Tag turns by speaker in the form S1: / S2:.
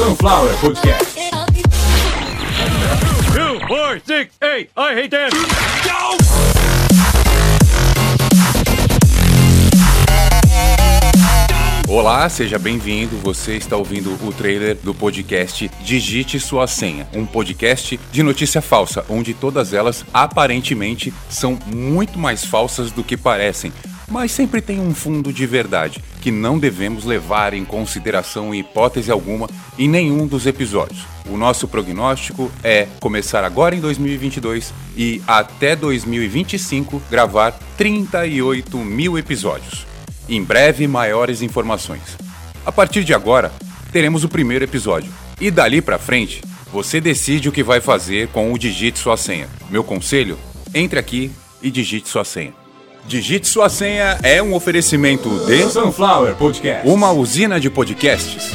S1: Sunflower Podcast.
S2: Two, four, six, eight. I hate that.
S3: Olá, seja bem-vindo. Você está ouvindo o trailer do podcast Digite Sua Senha, um podcast de notícia falsa, onde todas elas aparentemente são muito mais falsas do que parecem, mas sempre tem um fundo de verdade que não devemos levar em consideração em hipótese alguma em nenhum dos episódios. O nosso prognóstico é começar agora em 2022 e até 2025 gravar 38 mil episódios. Em breve, maiores informações. A partir de agora, teremos o primeiro episódio. E dali pra frente, você decide o que vai fazer com o Digite Sua Senha. Meu conselho? Entre aqui e digite sua senha. Digite Sua Senha é um oferecimento de
S1: Sunflower Podcast.
S3: uma usina de podcasts.